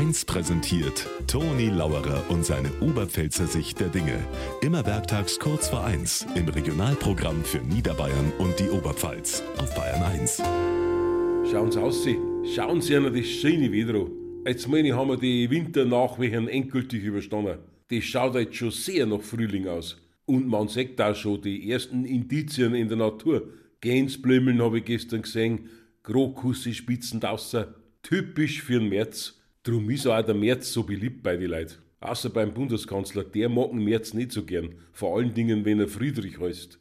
1 präsentiert Toni Lauerer und seine Oberpfälzer Sicht der Dinge. Immer werktags kurz vor 1 im Regionalprogramm für Niederbayern und die Oberpfalz auf Bayern 1. Schauen Sie aus, schauen Sie einer das schöne Wetter. Jetzt meine ich, haben wir die Winternachwehen endgültig überstanden. Das schaut jetzt schon sehr nach Frühling aus. Und man sieht auch schon die ersten Indizien in der Natur. Gänsblümeln habe ich gestern gesehen, Krokusse spitzen draußen. Typisch für den März. Drum ist auch der März so beliebt bei den Leuten. Außer beim Bundeskanzler, der mag den März nicht so gern. Vor allen Dingen, wenn er Friedrich heißt.